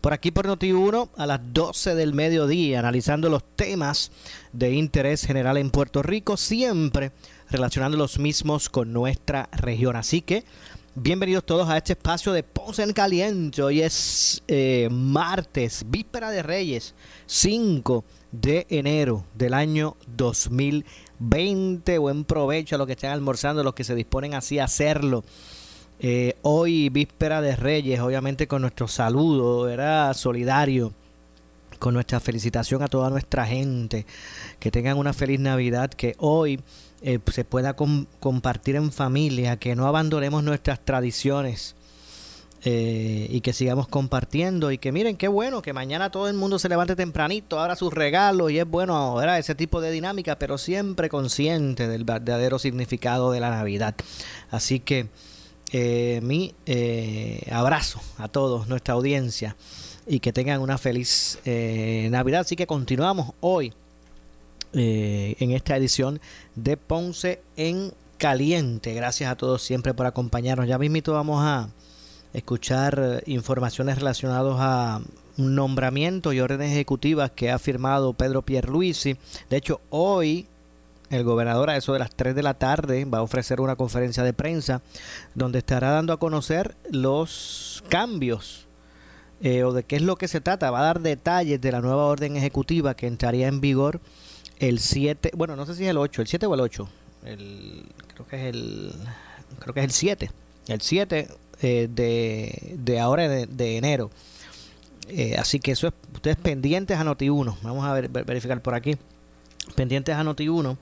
Por aquí por Noti1 a las 12 del mediodía, analizando los temas de interés general en Puerto Rico, siempre relacionando los mismos con nuestra región. Así que bienvenidos todos a este espacio de Ponce en Caliente. Hoy es eh, martes, víspera de Reyes, 5 de enero del año 2020. Buen provecho a los que están almorzando, a los que se disponen así a hacerlo. Eh, hoy, víspera de Reyes, obviamente con nuestro saludo, era solidario, con nuestra felicitación a toda nuestra gente, que tengan una feliz Navidad, que hoy eh, se pueda compartir en familia, que no abandonemos nuestras tradiciones. Eh, y que sigamos compartiendo y que miren qué bueno que mañana todo el mundo se levante tempranito, abra sus regalos y es bueno ¿verdad? ese tipo de dinámica, pero siempre consciente del verdadero significado de la Navidad. Así que eh, mi eh, abrazo a todos, nuestra audiencia, y que tengan una feliz eh, Navidad. Así que continuamos hoy en esta edición de Ponce en Caliente. Gracias a todos siempre por acompañarnos. Ya mismito vamos a escuchar informaciones relacionadas a un nombramiento y órdenes ejecutivas que ha firmado Pedro Pierluisi. De hecho, hoy el gobernador a eso de las 3 de la tarde va a ofrecer una conferencia de prensa donde estará dando a conocer los cambios eh, o de qué es lo que se trata. Va a dar detalles de la nueva orden ejecutiva que entraría en vigor el 7, bueno, no sé si es el 8, el 7 o el 8. El, creo que es el creo que es el 7. El 7 eh, de, de ahora de, enero. Eh, así que eso es ustedes pendientes a Noti1. Vamos a ver, verificar por aquí pendientes a Noti1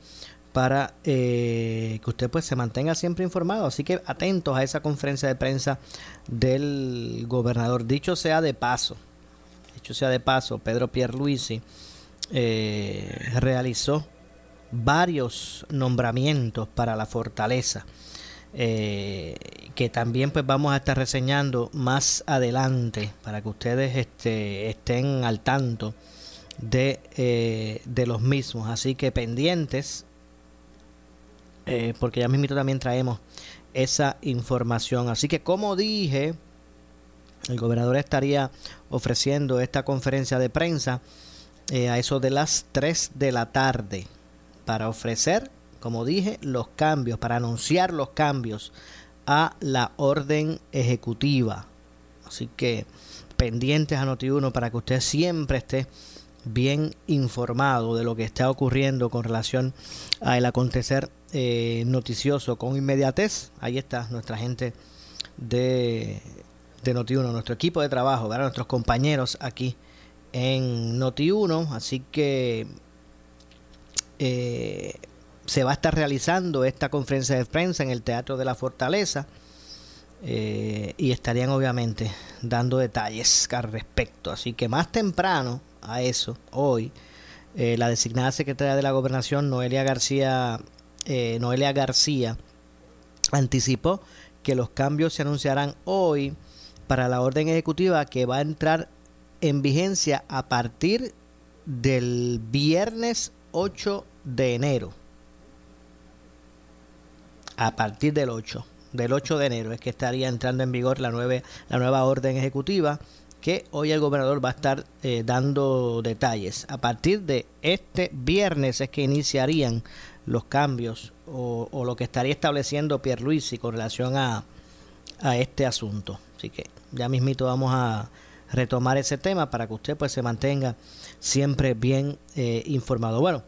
para eh, que usted pues se mantenga siempre informado. Así que atentos a esa conferencia de prensa del gobernador. Dicho sea de paso, dicho sea de paso, Pedro Pierluisi eh, realizó varios nombramientos para la fortaleza. Eh, que también pues vamos a estar reseñando más adelante para que ustedes este, estén al tanto de, eh, de los mismos. Así que pendientes, eh, porque ya mismo también traemos esa información. Así que como dije, el gobernador estaría ofreciendo esta conferencia de prensa eh, a eso de las 3 de la tarde para ofrecer, como dije, los cambios, para anunciar los cambios a la orden ejecutiva. Así que pendientes a Noti1 para que usted siempre esté bien informado de lo que está ocurriendo con relación al acontecer eh, noticioso con inmediatez. Ahí está nuestra gente de, de Noti1, nuestro equipo de trabajo, nuestros compañeros aquí en Noti1. Así que eh, se va a estar realizando esta conferencia de prensa en el Teatro de la Fortaleza. Eh, y estarían obviamente dando detalles al respecto. Así que más temprano, a eso hoy. Eh, la designada secretaria de la gobernación, Noelia García, eh, Noelia García, anticipó que los cambios se anunciarán hoy para la orden ejecutiva que va a entrar en vigencia a partir del viernes 8 de enero. A partir del 8, del 8 de enero es que estaría entrando en vigor la, la nueva orden ejecutiva que hoy el gobernador va a estar eh, dando detalles. A partir de este viernes es que iniciarían los cambios o, lo que estaría estableciendo Pierluisi con relación a, a este asunto. Así que ya mismito vamos a retomar ese tema para que usted pues se mantenga siempre bien eh, informado. Bueno,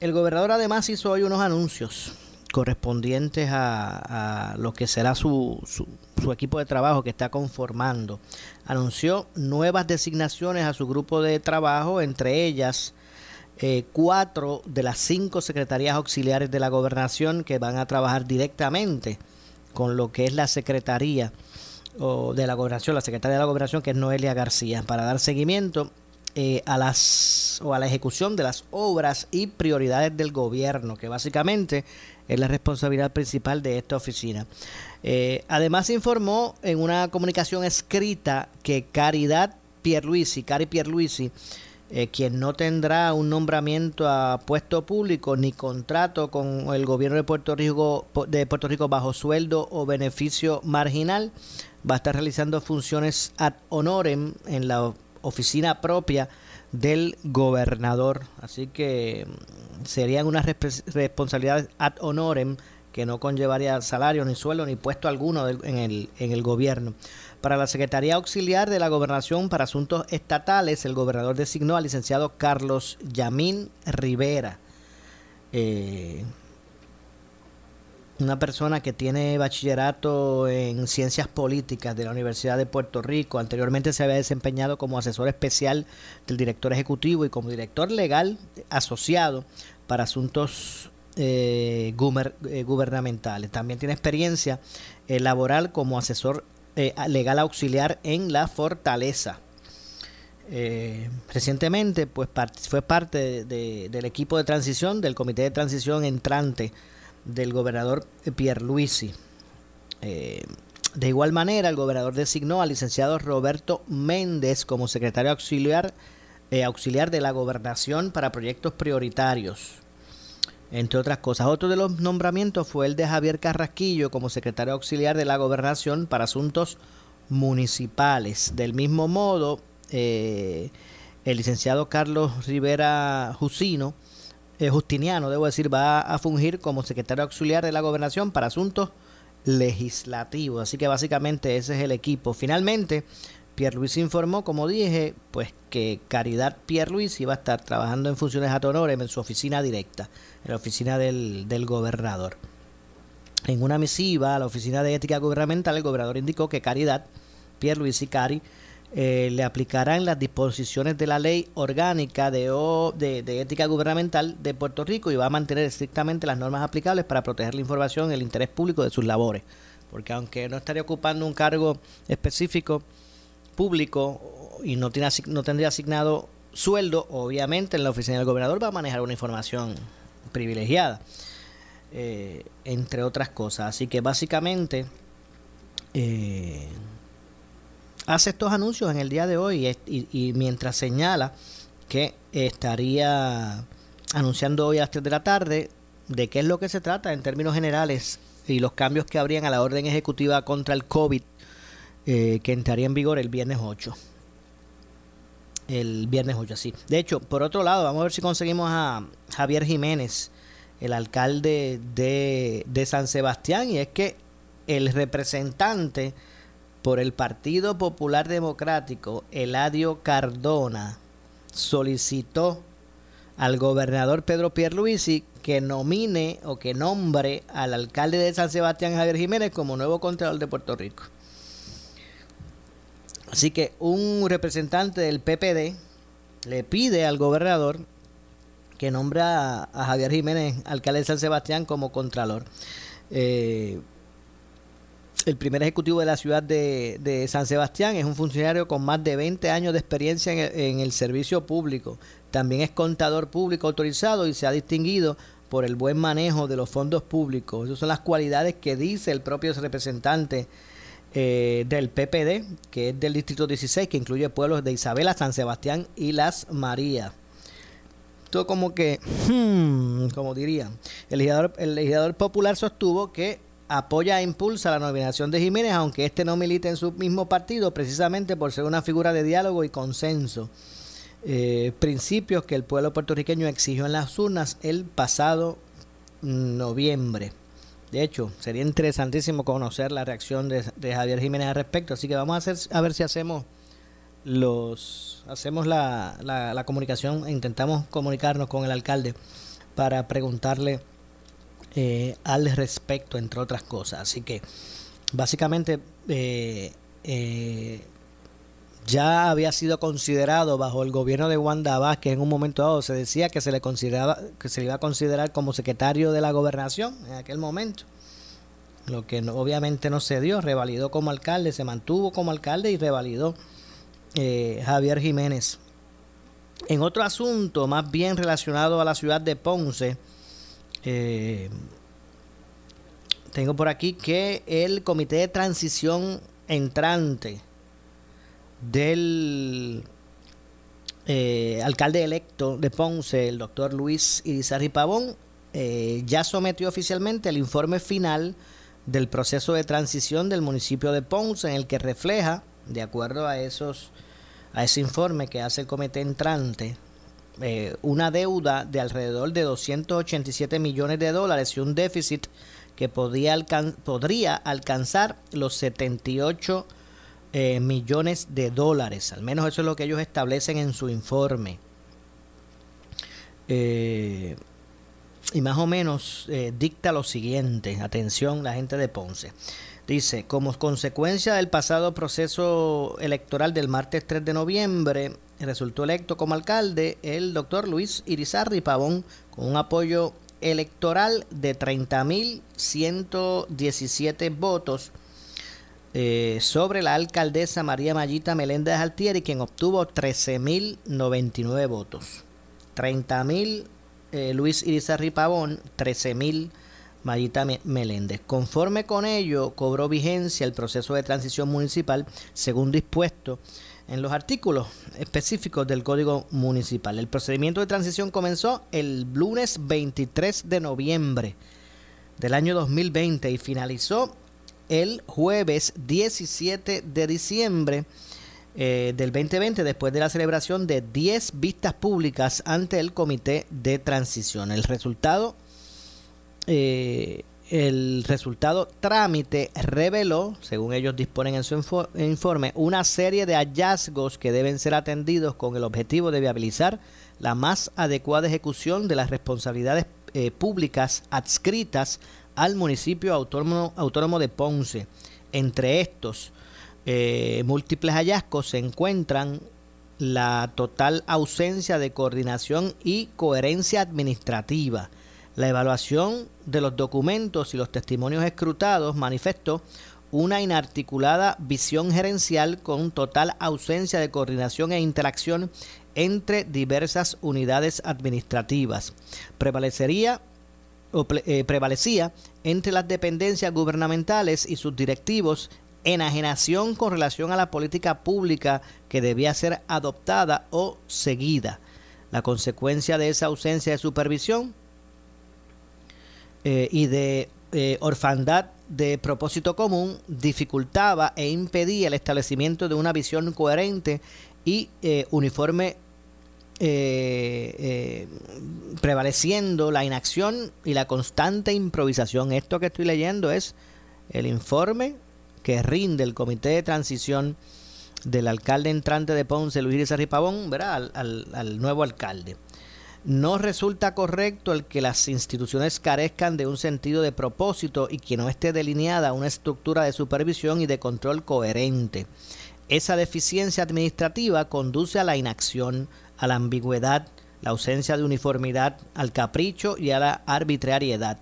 el gobernador además hizo hoy unos anuncios correspondientes a, lo que será su, su, equipo de trabajo que está conformando. Anunció nuevas designaciones a su grupo de trabajo, entre ellas eh, cuatro de las cinco secretarías auxiliares de la gobernación que van a trabajar directamente con lo que es la secretaría o de la gobernación, la secretaria de la gobernación que es Noelia García, para dar seguimiento eh, a las o a la ejecución de las obras y prioridades del gobierno, que básicamente es la responsabilidad principal de esta oficina. Eh, además informó en una comunicación escrita que Caridad Pierluisi, Cari Pierluisi, eh, quien no tendrá un nombramiento a puesto público ni contrato con el gobierno de Puerto Rico de Puerto Rico bajo sueldo o beneficio marginal, va a estar realizando funciones ad honorem en la oficina propia del gobernador. Así que mm, serían unas responsabilidades ad honorem que no conllevaría salario, ni sueldo, ni puesto alguno en el, en el gobierno. Para la Secretaría Auxiliar de la Gobernación para Asuntos Estatales, el gobernador designó al licenciado Carlos Yamín Rivera. Eh, una persona que tiene bachillerato en ciencias políticas de la Universidad de Puerto Rico. Anteriormente se había desempeñado como asesor especial del director ejecutivo y como director legal asociado para asuntos eh, eh, gubernamentales. También tiene experiencia eh, laboral como asesor legal auxiliar en la Fortaleza. recientemente pues fue parte del equipo de transición del comité de transición entrante del gobernador Pierluisi. Eh, de igual manera, el gobernador designó al licenciado Roberto Méndez como secretario auxiliar, eh, auxiliar de la gobernación para proyectos prioritarios, entre otras cosas. Otro de los nombramientos fue el de Javier Carrasquillo como secretario auxiliar de la gobernación para asuntos municipales. Del mismo modo, eh, el licenciado Carlos Rivera Jusino eh, Justiniano, debo decir, va a fungir como secretario auxiliar de la gobernación para asuntos legislativos. Así que básicamente ese es el equipo. Finalmente, Pierre Luis informó, como dije, pues que Caridad Pierre Luis iba a estar trabajando en funciones a honorem en su oficina directa, en la oficina del, del gobernador. En una misiva a la Oficina de Ética Gubernamental, el gobernador indicó que Caridad, Pierre Luis y Cari eh, le aplicarán las disposiciones de la ley orgánica de, de, ética gubernamental de Puerto Rico y va a mantener estrictamente las normas aplicables para proteger la información y el interés público de sus labores. Porque aunque no estaría ocupando un cargo específico público y no, tiene, no tendría asignado sueldo, obviamente en la oficina del gobernador va a manejar una información privilegiada, eh, entre otras cosas. Así que básicamente... Eh, hace estos anuncios en el día de hoy y, mientras señala que estaría anunciando hoy a las 3 de la tarde de qué es lo que se trata en términos generales y los cambios que habrían a la orden ejecutiva contra el COVID eh, que entraría en vigor el viernes 8. El viernes 8, sí. De hecho, por otro lado, vamos a ver si conseguimos a Javier Jiménez, el alcalde de, de San Sebastián, y es que el representante por el Partido Popular Democrático, Eladio Cardona, solicitó al gobernador Pedro Pierluisi que nomine o que nombre al alcalde de San Sebastián Javier Jiménez como nuevo contralor de Puerto Rico. Así que un representante del PPD le pide al gobernador que nombre a, Javier Jiménez, alcalde de San Sebastián, como contralor. Eh, el primer ejecutivo de la ciudad de, San Sebastián. Es un funcionario con más de 20 años de experiencia en el, servicio público. También es contador público autorizado y se ha distinguido por el buen manejo de los fondos públicos. Esas son las cualidades que dice el propio representante eh, del PPD, que es del Distrito 16, que incluye pueblos de Isabela, San Sebastián y Las Marías. Todo como que, hmm, como dirían, el legislador popular sostuvo que apoya e impulsa la nominación de Jiménez, aunque este no milite en su mismo partido, precisamente por ser una figura de diálogo y consenso. Eh, principios que el pueblo puertorriqueño exigió en las urnas el pasado noviembre. De hecho, sería interesantísimo conocer la reacción de, Javier Jiménez al respecto, así que vamos a, hacer, a ver si hacemos los hacemos la, la comunicación e intentamos comunicarnos con el alcalde para preguntarle eh, al respecto, entre otras cosas. Así que básicamente eh, ya había sido considerado bajo el gobierno de Wanda Vázquez en un momento dado. Se decía que se le consideraba que se le iba a considerar como secretario de la gobernación en aquel momento. Lo que obviamente no se dio revalidó como alcalde se mantuvo como alcalde y revalidó eh, Javier Jiménez. En otro asunto más bien relacionado a la ciudad de Ponce eh, tengo por aquí que el comité de transición entrante del eh, alcalde electo de Ponce, el doctor Luis Irizarry Pavón, eh, ya sometió oficialmente el informe final del proceso de transición del municipio de Ponce, en el que refleja, de acuerdo a esos a ese informe que hace el comité entrante, eh, una deuda de alrededor de 287 millones de dólares y un déficit que podría alcanzar los 78 eh, millones de dólares. Al menos eso es lo que ellos establecen en su informe. Eh, y más o menos dicta lo siguiente. Atención, la gente de Ponce. Dice, como consecuencia del pasado proceso electoral del martes 3 de noviembre, resultó electo como alcalde el doctor Luis Irizarri Pavón con un apoyo electoral de 30.117 votos eh, sobre la alcaldesa María Mayita Meléndez Altieri, quien obtuvo 13.099 votos. 30.000 eh, Luis Irizarri Pavón, 13.000 Mayita Meléndez. Conforme con ello, cobró vigencia el proceso de transición municipal según dispuesto en los artículos específicos del Código Municipal. El procedimiento de transición comenzó el lunes 23 de noviembre del año 2020 y finalizó el jueves 17 de diciembre eh, del 2020 después de la celebración de 10 vistas públicas ante el comité de transición. El resultado, eh, el resultado trámite reveló, según ellos disponen en su informe, una serie de hallazgos que deben ser atendidos con el objetivo de viabilizar la más adecuada ejecución de las responsabilidades eh, públicas adscritas al municipio autónomo, autónomo de Ponce. Entre estos eh, múltiples hallazgos se encuentran la total ausencia de coordinación y coherencia administrativa. La evaluación de los documentos y los testimonios escrutados manifestó una inarticulada visión gerencial con total ausencia de coordinación e interacción entre diversas unidades administrativas. Prevalecería eh, prevalecía entre las dependencias gubernamentales y sus directivos enajenación con relación a la política pública que debía ser adoptada o seguida. La consecuencia de esa ausencia de supervisión eh, y de eh, orfandad de propósito común dificultaba e impedía el establecimiento de una visión coherente y uniforme eh, eh, prevaleciendo la inacción y la constante improvisación. Esto que estoy leyendo es el informe que rinde el comité de transición del alcalde entrante de Ponce, Luis Rizarri Pavón, Al, al, nuevo alcalde. No resulta correcto el que las instituciones carezcan de un sentido de propósito y que no esté delineada una estructura de supervisión y de control coherente. Esa deficiencia administrativa conduce a la inacción, a la ambigüedad, la ausencia de uniformidad, al capricho y a la arbitrariedad.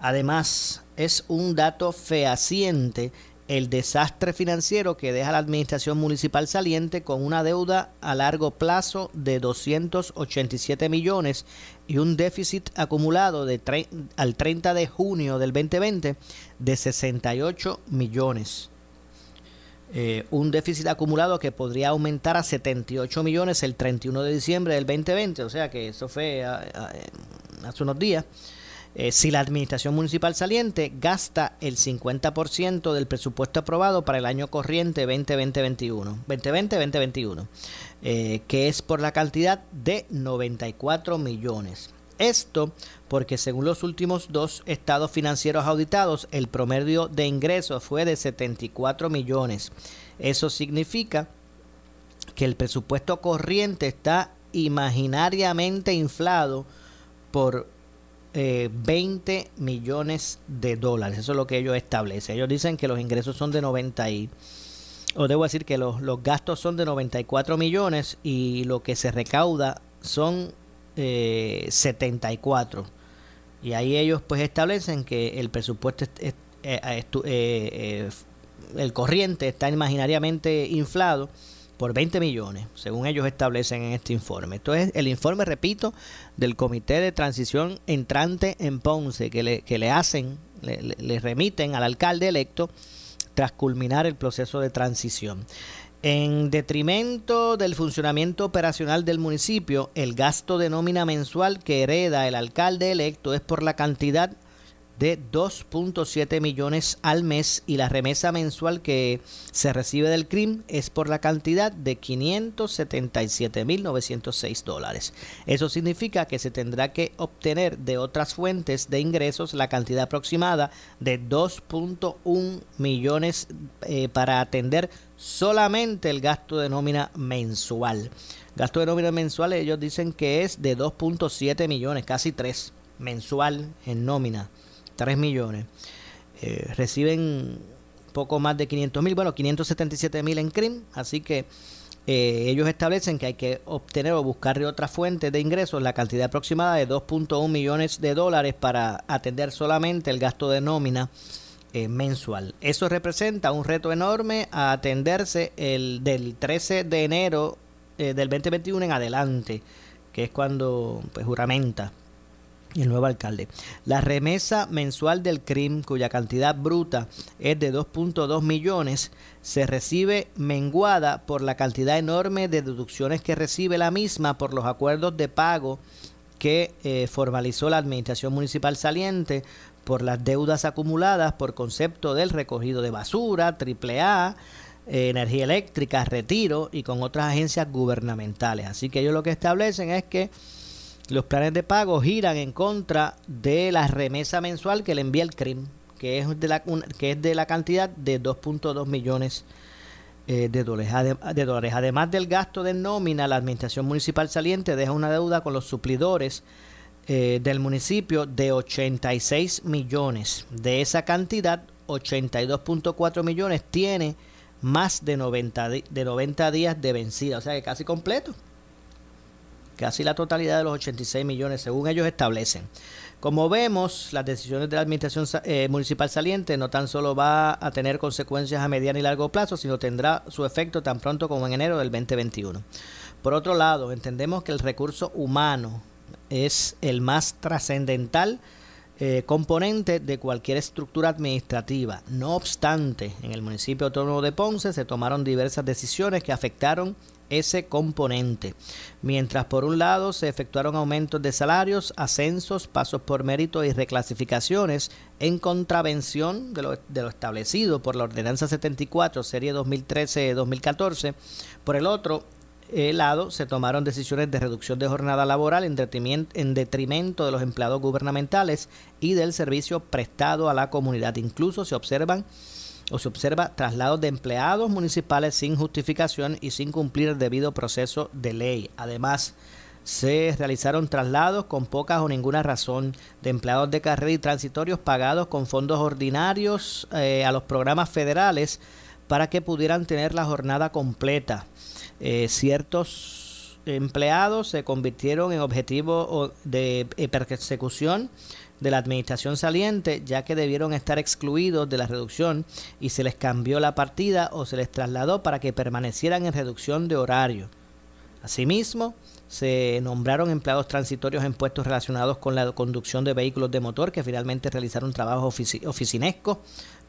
Además, es un dato fehaciente el desastre financiero que deja la administración municipal saliente con una deuda a largo plazo de 287 millones y un déficit acumulado de al 30 de junio del 2020 de 68 millones. Eh, un déficit acumulado que podría aumentar a 78 millones el 31 de diciembre del 2020, o sea que eso fue ah, ah, hace unos días. Eh, si la administración municipal saliente gasta el 50% del presupuesto aprobado para el año corriente 2020-21, 2020-2021, eh, que es por la cantidad de 94 millones. Esto porque según los últimos dos estados financieros auditados, el promedio de ingresos fue de 74 millones. Eso significa que el presupuesto corriente está imaginariamente inflado por 20 millones de dólares. Eso es lo que ellos establecen. Ellos dicen que los ingresos son de 90 y o debo decir que los, los gastos son de 94 millones y lo que se recauda son eh, 74. Y ahí ellos pues establecen que el presupuesto eh, eh, eh, el corriente está imaginariamente inflado por 20 millones, según ellos establecen en este informe. Esto es el informe, repito, del Comité de Transición Entrante en Ponce, que le, que le hacen, le, le remiten al alcalde electo tras culminar el proceso de transición. En detrimento del funcionamiento operacional del municipio, el gasto de nómina mensual que hereda el alcalde electo es por la cantidad de 2.7 millones al mes y la remesa mensual que se recibe del CRIM es por la cantidad de 577.906 dólares. Eso significa que se tendrá que obtener de otras fuentes de ingresos la cantidad aproximada de 2.1 millones eh, para atender solamente el gasto de nómina mensual. Gasto de nómina mensual ellos dicen que es de 2.7 millones, casi 3 mensual en nómina 3 millones. Eh, reciben poco más de 500 mil, bueno, 577 mil en CRIM, así que eh, ellos establecen que hay que obtener o buscar otra fuente de ingresos, la cantidad aproximada de 2.1 millones de dólares para atender solamente el gasto de nómina eh, mensual. Eso representa un reto enorme a atenderse el del 13 de enero del 2021 en adelante, que es cuando pues juramenta el nuevo alcalde. La remesa mensual del CRIM, cuya cantidad bruta es de 2.2 millones, se recibe menguada por la cantidad enorme de deducciones que recibe la misma por los acuerdos de pago que eh, formalizó la Administración Municipal saliente por las deudas acumuladas por concepto del recogido de basura, AAA, eh, energía eléctrica, retiro y con otras agencias gubernamentales. Así que ellos lo que establecen es que los planes de pago giran en contra de la remesa mensual que le envía el CRIM, que es de la, que es de la cantidad de 2.2 millones eh, de, dólares. de dólares. Además del gasto de nómina, la administración municipal saliente deja una deuda con los suplidores eh, del municipio de 86 millones. De esa cantidad, 82.4 millones tiene más de 90, de 90 días de vencida, o sea que casi completo casi la totalidad de los 86 millones, según ellos establecen. Como vemos, las decisiones de la Administración eh, Municipal saliente no tan solo va a tener consecuencias a mediano y largo plazo, sino tendrá su efecto tan pronto como en enero del 2021. Por otro lado, entendemos que el recurso humano es el más trascendental eh, componente de cualquier estructura administrativa. No obstante, en el municipio autónomo de Ponce se tomaron diversas decisiones que afectaron ese componente. Mientras por un lado se efectuaron aumentos de salarios, ascensos, pasos por mérito y reclasificaciones en contravención de lo, de lo establecido por la Ordenanza 74, serie 2013-2014, por el otro lado se tomaron decisiones de reducción de jornada laboral en detrimento de los empleados gubernamentales y del servicio prestado a la comunidad. Incluso se observan o se observa traslados de empleados municipales sin justificación y sin cumplir el debido proceso de ley. Además, se realizaron traslados con pocas o ninguna razón de empleados de carrera y transitorios pagados con fondos ordinarios eh, a los programas federales para que pudieran tener la jornada completa. Eh, ciertos empleados se convirtieron en objetivo de eh, persecución de la administración saliente, ya que debieron estar excluidos de la reducción y se les cambió la partida o se les trasladó para que permanecieran en reducción de horario. Asimismo, se nombraron empleados transitorios en puestos relacionados con la conducción de vehículos de motor que finalmente realizaron trabajo oficinesco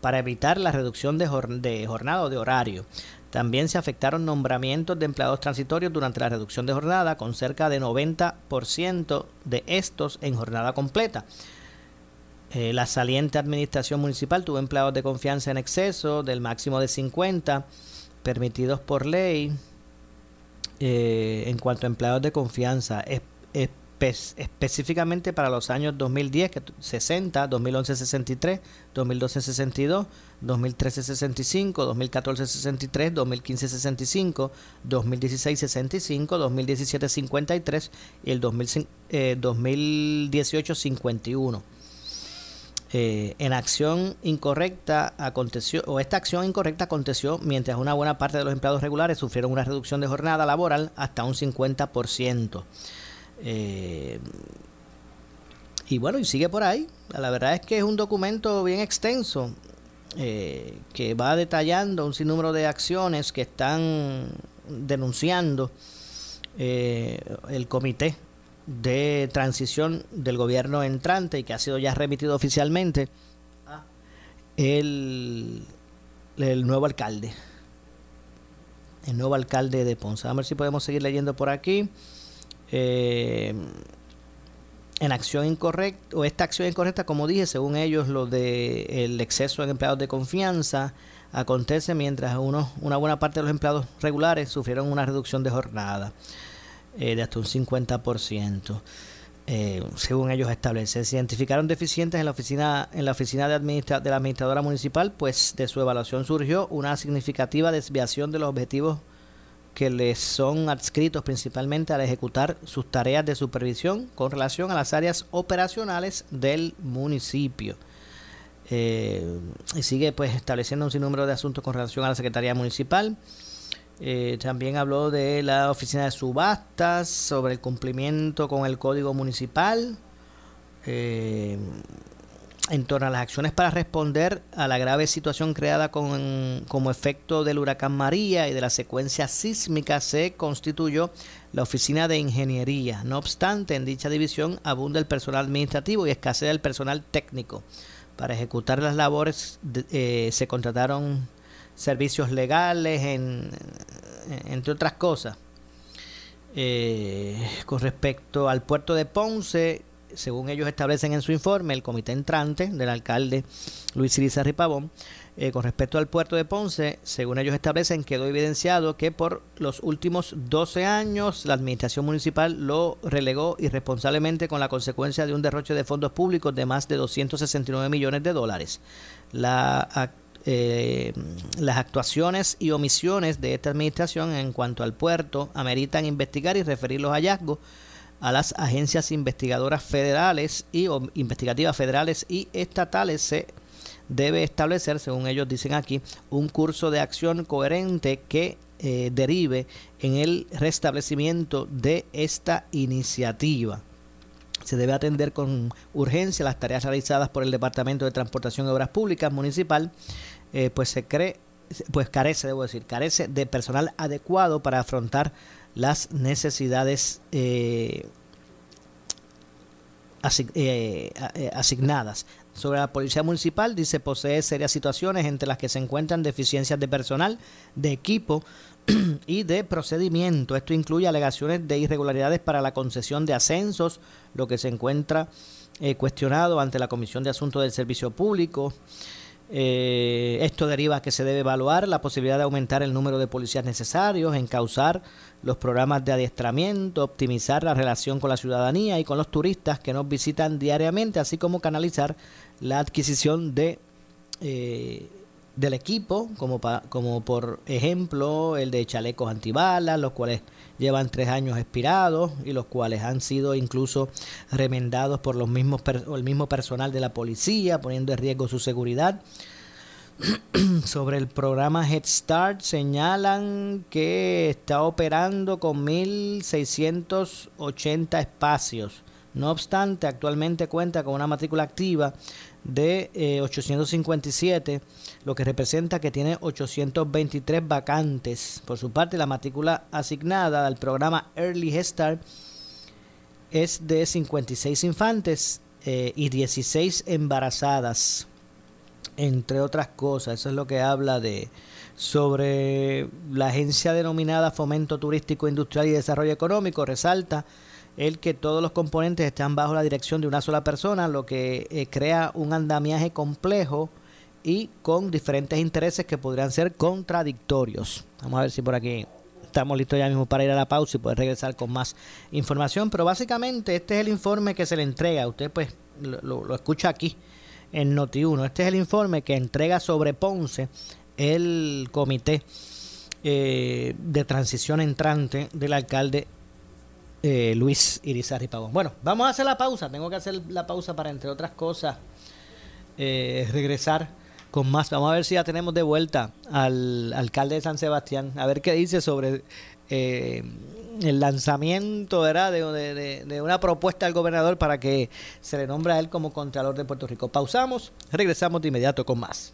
para evitar la reducción de, de jornada o de horario. También se afectaron nombramientos de empleados transitorios durante la reducción de jornada, con cerca de 90% de estos en jornada completa. Eh, la saliente administración municipal tuvo empleados de confianza en exceso del máximo de 50 permitidos por ley. Eh, en cuanto a empleados de confianza, específicamente para los años 2010, que 60, 2011 63, 2012 62, 2013 65, 2014 63, 2015 65, 2016 65, 2017 53 y el 2018 51. Eh, en acción incorrecta aconteció, o esta acción incorrecta aconteció mientras una buena parte de los empleados regulares sufrieron una reducción de jornada laboral hasta un 50%. Eh, y bueno, y sigue por ahí. La verdad es que es un documento bien extenso eh, que va detallando un sinnúmero de acciones que están denunciando el comité de transición del gobierno entrante y que ha sido ya remitido oficialmente el, el nuevo alcalde. El nuevo alcalde de Ponce. A ver si podemos seguir leyendo por aquí. Eh, en acción incorrecta, o esta acción incorrecta, como dije, según ellos, lo de el exceso en empleados de confianza acontece mientras uno, una buena parte de los empleados regulares sufrieron una reducción de jornada. Eh, de hasta un 50%. Eh, según ellos establecen. Se identificaron deficientes en la oficina, en la oficina de, administra de la administradora municipal, pues de su evaluación surgió una significativa desviación de los objetivos que les son adscritos principalmente al ejecutar sus tareas de supervisión con relación a las áreas operacionales del municipio. Eh, y sigue pues estableciendo un sinnúmero de asuntos con relación a la Secretaría Municipal. Eh, también habló de la oficina de subastas, sobre el cumplimiento con el código municipal, eh, en torno a las acciones para responder a la grave situación creada con, como efecto del huracán María y de la secuencia sísmica, se constituyó la oficina de ingeniería. No obstante, en dicha división abunda el personal administrativo y escasea el personal técnico. Para ejecutar las labores eh, se contrataron servicios legales, en, entre otras cosas. Eh, con respecto al puerto de Ponce, según ellos establecen en su informe, el comité entrante del alcalde Luis Irizarry Ripabón, eh, con respecto al puerto de Ponce, según ellos establecen, quedó evidenciado que por los últimos 12 años la administración municipal lo relegó irresponsablemente con la consecuencia de un derroche de fondos públicos de más de 269 millones de dólares. La eh, las actuaciones y omisiones de esta administración en cuanto al puerto ameritan investigar y referir los hallazgos a las agencias investigadoras federales y investigativas federales y estatales se debe establecer, según ellos dicen aquí, un curso de acción coherente que eh, derive en el restablecimiento de esta iniciativa. Se debe atender con urgencia las tareas realizadas por el Departamento de Transportación y Obras Públicas Municipal eh, pues se cree, pues carece, debo decir, carece de personal adecuado para afrontar las necesidades eh, eh, asignadas. Sobre la Policía Municipal, dice, posee serias situaciones entre las que se encuentran deficiencias de personal, de equipo y de procedimiento. Esto incluye alegaciones de irregularidades para la concesión de ascensos, lo que se encuentra cuestionado ante la Comisión de Asuntos del Servicio Público. Eh, esto deriva que se debe evaluar la posibilidad de aumentar el número de policías necesarios, encauzar los programas de adiestramiento, optimizar la relación con la ciudadanía y con los turistas que nos visitan diariamente, así como canalizar la adquisición de eh, del equipo, como, como por ejemplo el de chalecos antibalas, los cuales llevan tres años expirados y los cuales han sido incluso remendados por los mismos el mismo personal de la policía, poniendo en riesgo su seguridad. Sobre el programa Head Start señalan que está operando con 1.680 espacios. No obstante, actualmente cuenta con una matrícula activa de 857 eh, lo que representa que tiene 823 vacantes. Por su parte, la matrícula asignada al programa Early Head es de 56 infantes eh, y 16 embarazadas, entre otras cosas. Eso es lo que habla de sobre la agencia denominada Fomento Turístico Industrial y Desarrollo Económico. Resalta el que todos los componentes están bajo la dirección de una sola persona, lo que eh, crea un andamiaje complejo y con diferentes intereses que podrían ser contradictorios. Vamos a ver si por aquí estamos listos ya mismo para ir a la pausa y poder regresar con más información. Pero básicamente este es el informe que se le entrega. Usted pues lo, escucha aquí en Noti1. Este es el informe que entrega sobre Ponce el comité eh, de transición entrante del alcalde eh, Luis Irizarry Pavón. Bueno, vamos a hacer la pausa. Tengo que hacer la pausa para, entre otras cosas, eh, regresar con más. Vamos a ver si ya tenemos de vuelta al alcalde de San Sebastián, a ver qué dice sobre eh, el lanzamiento ¿verdad? De, de, una propuesta al gobernador para que se le nombre a él como Contralor de Puerto Rico. Pausamos, regresamos de inmediato con más.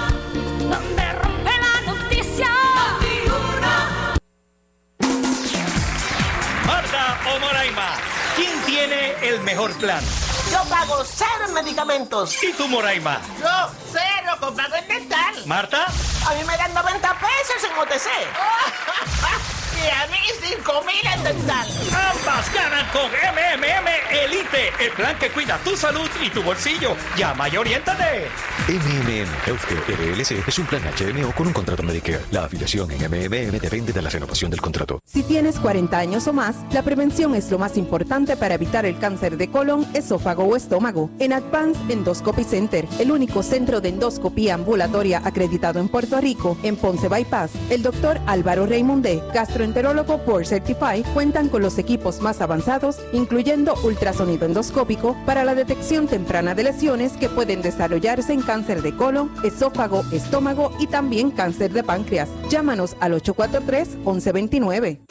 Moraima, ¿quién tiene el mejor plan? Yo pago cero en medicamentos. ¿Y tú, Moraima? Yo, cero, comprado en dental. ¿Marta? A mí me dan 90 pesos en OTC. y a mí 5 mil en dental. Ambas ganan con MMM Elite, el plan que cuida tu salud y tu bolsillo. Llama y oriéntate. MMM Healthcare LLC es un plan HMO con un contrato Medicare. La afiliación en MMM depende de la renovación del contrato. Si tienes 40 años o más, la prevención es lo más importante para evitar el cáncer de colon, esófago o estómago. En Advanced Endoscopy Center, el único centro de endoscopía ambulatoria acreditado en Puerto Rico, en Ponce Bypass, el doctor Álvaro Raymondé, gastroenterólogo por Certify, cuentan con los equipos más avanzados, incluyendo ultrasonido endoscópico para la detección temprana de lesiones que pueden desarrollarse en cáncer de colon, esófago, estómago y también cáncer de páncreas. Llámanos al 843 1129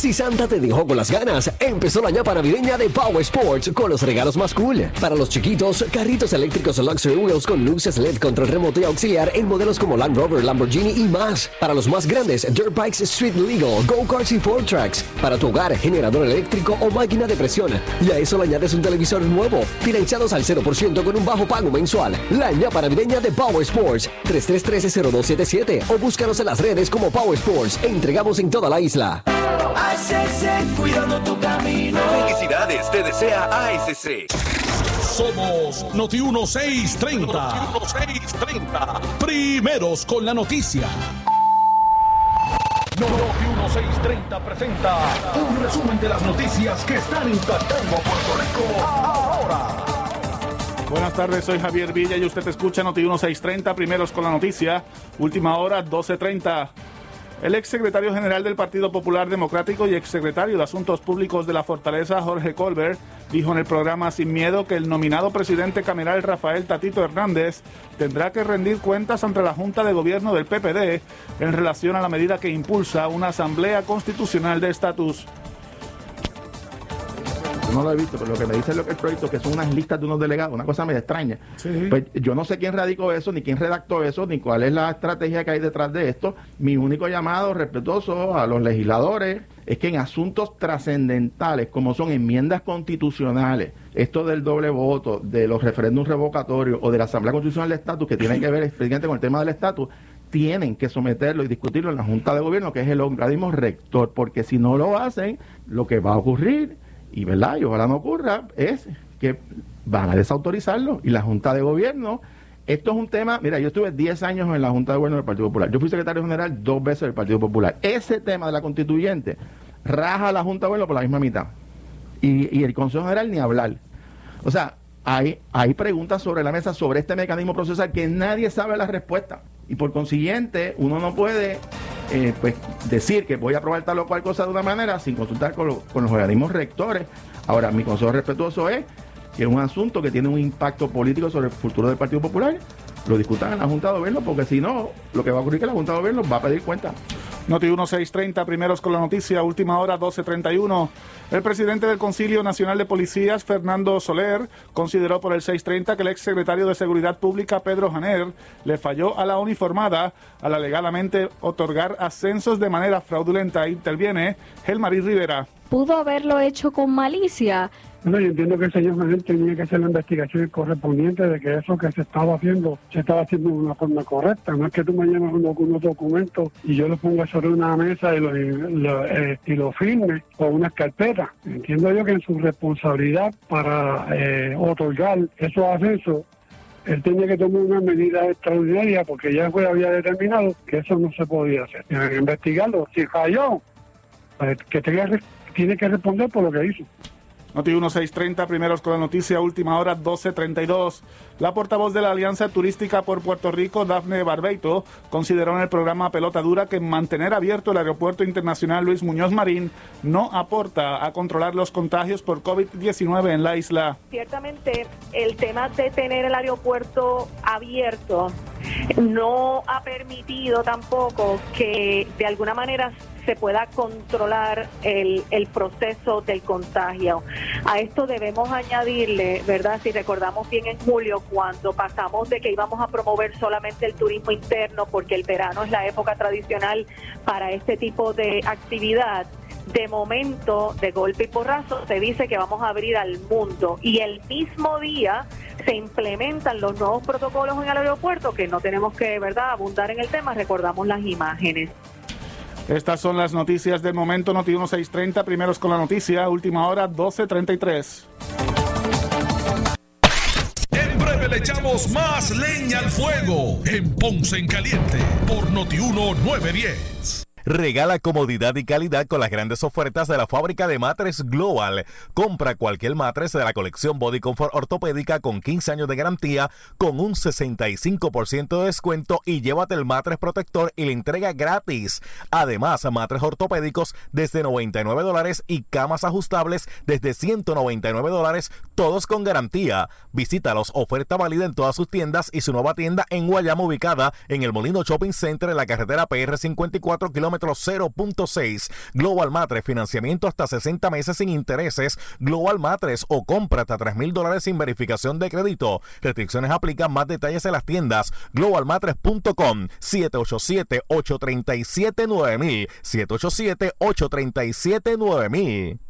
Si Santa te dejó con las ganas, empezó la ñapa navideña de Power Sports con los regalos más cool. Para los chiquitos, carritos eléctricos Luxury Wheels con luces LED, control remoto y auxiliar en modelos como Land Rover, Lamborghini y más. Para los más grandes, Dirt Bikes Street Legal, Go-Karts y Four Tracks. Para tu hogar, generador eléctrico o máquina de presión. Y a eso le añades un televisor nuevo, financiados al 0% con un bajo pago mensual. La ñapa navideña de Power Sports, 3313-0277 o búscanos en las redes como Power Sports. Entregamos en toda la isla. ASC, cuidando tu camino. Felicidades, te desea ASC. Somos Noti 1630. Noti 1630. Primeros con la noticia. Noti 1630 presenta un resumen de las noticias que están impactando Puerto Rico ahora. Buenas tardes, soy Javier Villa y usted escucha Noti 1630, primeros con la noticia, última hora 1230. El exsecretario general del Partido Popular Democrático y exsecretario de Asuntos Públicos de la Fortaleza, Jorge Colbert, dijo en el programa Sin Miedo que el nominado presidente cameral Rafael Tatito Hernández tendrá que rendir cuentas ante la Junta de Gobierno del PPD en relación a la medida que impulsa una asamblea constitucional de estatus no lo he visto, pero lo que me dice lo que el proyecto, que son unas listas de unos delegados, una cosa me extraña. Pues yo no sé quién radicó eso, ni quién redactó eso, ni cuál es la estrategia que hay detrás de esto. Mi único llamado respetuoso a los legisladores es que en asuntos trascendentales, como son enmiendas constitucionales, esto del doble voto, de los referéndums revocatorios o de la Asamblea Constitucional de Estatus, que tiene que ver específicamente con el tema del estatus, tienen que someterlo y discutirlo en la Junta de Gobierno, que es el organismo rector, porque si no lo hacen, lo que va a ocurrir, y verdad, y ojalá no ocurra, es que van a desautorizarlo y la Junta de Gobierno. Esto es un tema, mira, yo estuve 10 años en la Junta de Gobierno del Partido Popular. Yo fui secretario general dos veces del Partido Popular. Ese tema de la constituyente raja la Junta de Gobierno por la misma mitad. Y, y el Consejo General ni hablar. O sea, hay, hay preguntas sobre la mesa sobre este mecanismo procesal que nadie sabe la respuesta. Y por consiguiente, uno no puede eh, pues, decir que voy a aprobar tal o cual cosa de una manera sin consultar con, con los organismos rectores. Ahora, mi consejo respetuoso es que es un asunto que tiene un impacto político sobre el futuro del Partido Popular, lo discutan en la Junta de Gobierno, porque si no, lo que va a ocurrir es que la Junta de Gobierno va a pedir cuenta. Noti 1630, primeros con la noticia, última hora 1231. El presidente del Concilio Nacional de Policías, Fernando Soler, consideró por el 630 que el ex secretario de Seguridad Pública, Pedro Janer, le falló a la uniformada al alegadamente otorgar ascensos de manera fraudulenta. Interviene Gelmarí Rivera. Pudo haberlo hecho con malicia bueno, yo entiendo que el señor Manuel tenía que hacer la investigación correspondiente de que eso que se estaba haciendo se estaba haciendo de una forma correcta. No es que tú me llames unos documentos y yo lo ponga sobre una mesa y lo, eh, firme o una carpeta. Entiendo yo que en su responsabilidad para eh, otorgar esos accesos él tenía que tomar una medida extraordinaria porque ya fue, había determinado que eso no se podía hacer. Tiene que investigarlo. Si falló, pues, que tiene que responder por lo que hizo. Noti 1630, primeros con la noticia, última hora 1232. La portavoz de la Alianza Turística por Puerto Rico, Dafne Barbeito, consideró en el programa Pelota Dura que mantener abierto el Aeropuerto Internacional Luis Muñoz Marín no aporta a controlar los contagios por COVID-19 en la isla. Ciertamente, el tema de tener el aeropuerto abierto no ha permitido tampoco que de alguna manera se pueda controlar el, el proceso del contagio. A esto debemos añadirle, ¿verdad? Si recordamos bien en julio, cuando pasamos de que íbamos a promover solamente el turismo interno, porque el verano es la época tradicional para este tipo de actividad, de momento, de golpe y porrazo, se dice que vamos a abrir al mundo y el mismo día se implementan los nuevos protocolos en el aeropuerto, que no tenemos que, ¿verdad?, abundar en el tema, recordamos las imágenes. Estas son las noticias del momento, Noti 1630, primeros con la noticia, última hora 1233. En breve le echamos más leña al fuego en Ponce en Caliente por Noti 1910. Regala comodidad y calidad con las grandes ofertas de la fábrica de matres Global. Compra cualquier matres de la colección Body Comfort ortopédica con 15 años de garantía con un 65% de descuento y llévate el matres protector y la entrega gratis. Además, matres ortopédicos desde 99 dólares y camas ajustables desde 199 dólares, todos con garantía. Visítalos, oferta válida en todas sus tiendas y su nueva tienda en Guayama ubicada en el Molino Shopping Center en la carretera PR 54 km 0.6. Global Matres, financiamiento hasta 60 meses sin intereses. Global Matres o compra hasta 3 mil dólares sin verificación de crédito. Restricciones aplican más detalles en las tiendas globalmatres.com 787-837-9000 787-837-9000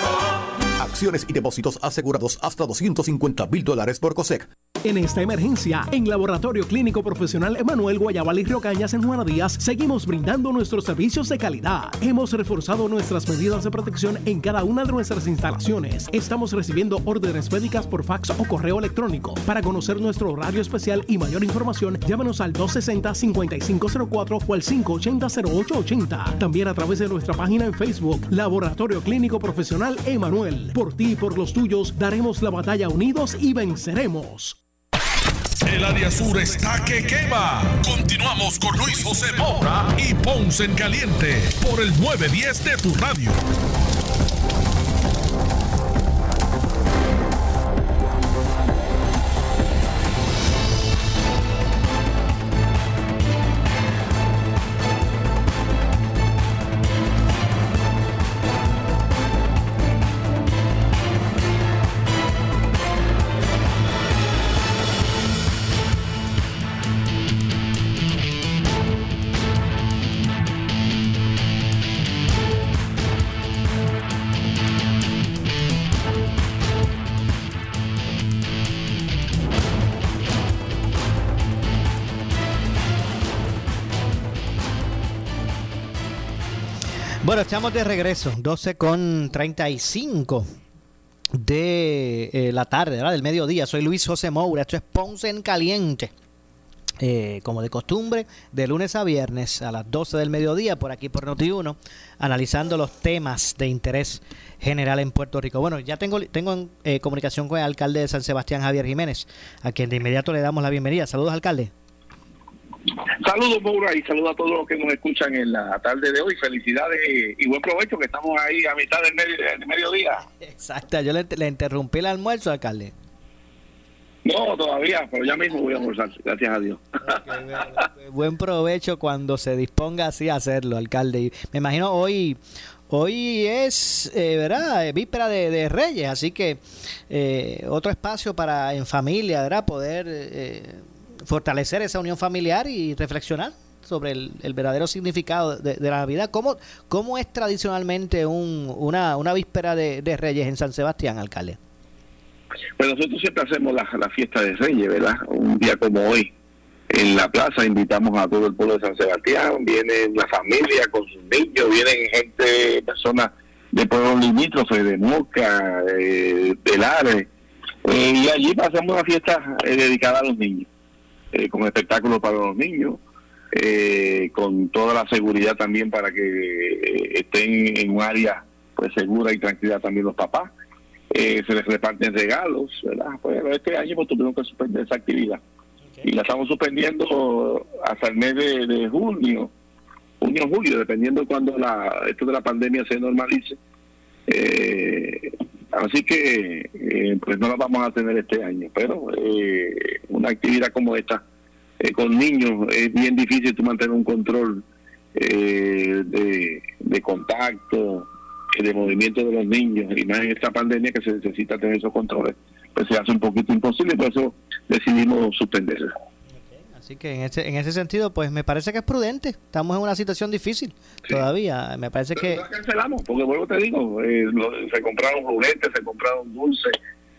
Acciones y depósitos asegurados hasta 250 mil dólares por COSEC. En esta emergencia, en Laboratorio Clínico Profesional Emanuel Guayabal y Río Cañas en Juana Díaz, seguimos brindando nuestros servicios de calidad. Hemos reforzado nuestras medidas de protección en cada una de nuestras instalaciones. Estamos recibiendo órdenes médicas por fax o correo electrónico. Para conocer nuestro horario especial y mayor información, llámanos al 260-5504 o al 580-0880. También a través de nuestra página en Facebook, Laboratorio Clínico Profesional Emanuel. Por ti y por los tuyos, daremos la batalla unidos y venceremos. El área sur está que quema. Continuamos con Luis José Moura y Ponce en Caliente por el 910 de tu radio. Estamos de regreso, 12 con 35 de eh, la tarde, ¿verdad? del mediodía. Soy Luis José Moura, esto es Ponce en Caliente. Eh, como de costumbre, de lunes a viernes a las 12 del mediodía, por aquí por Noti1, analizando los temas de interés general en Puerto Rico. Bueno, ya tengo, tengo en eh, comunicación con el alcalde de San Sebastián, Javier Jiménez, a quien de inmediato le damos la bienvenida. Saludos, alcalde. Saludos, Moura, y saludos a todos los que nos escuchan en la tarde de hoy. Felicidades y buen provecho, que estamos ahí a mitad del, mediodía. Exacto, yo le, le, interrumpí el almuerzo, alcalde. No, todavía, pero ya mismo voy a almorzar, gracias a Dios. buen provecho cuando se disponga así a hacerlo, alcalde. me imagino hoy Hoy es, eh, ¿verdad? Eh, víspera de, Reyes, así que eh, otro espacio para en familia, ¿verdad? Poder eh, fortalecer esa unión familiar y reflexionar sobre el, verdadero significado de, la Navidad. ¿Cómo, ¿Cómo, es tradicionalmente un, una, una víspera de, Reyes en San Sebastián, alcalde? Pues nosotros siempre hacemos la, la fiesta de Reyes, ¿verdad? Un día como hoy. En la plaza invitamos a todo el pueblo de San Sebastián, vienen la familia con sus niños, vienen gente, personas de pueblos limítrofes, de Moca, de, de Lares, eh, y allí pasamos una fiesta eh, dedicada a los niños. Eh, con espectáculos para los niños, eh, con toda la seguridad también para que eh, estén en un área pues segura y tranquila también los papás. se les reparten regalos, ¿verdad? Pues este año pues tuvimos que suspender esa actividad. Y la estamos suspendiendo hasta el mes de, junio, junio julio, dependiendo cuando la, esto de la pandemia se normalice. Así que pues no la vamos a tener este año, pero una actividad como esta eh, con niños es bien difícil tú mantener un control eh, de, de contacto, de movimiento de los niños, y más en esta pandemia que se necesita tener esos controles, pues se hace un poquito imposible, por eso decidimos suspenderla. Así que en ese, en ese sentido, pues me parece que es prudente. Estamos en una situación difícil todavía. Me parece que... cancelamos, porque vuelvo te digo, eh, se compraron juguetes, se compraron dulces,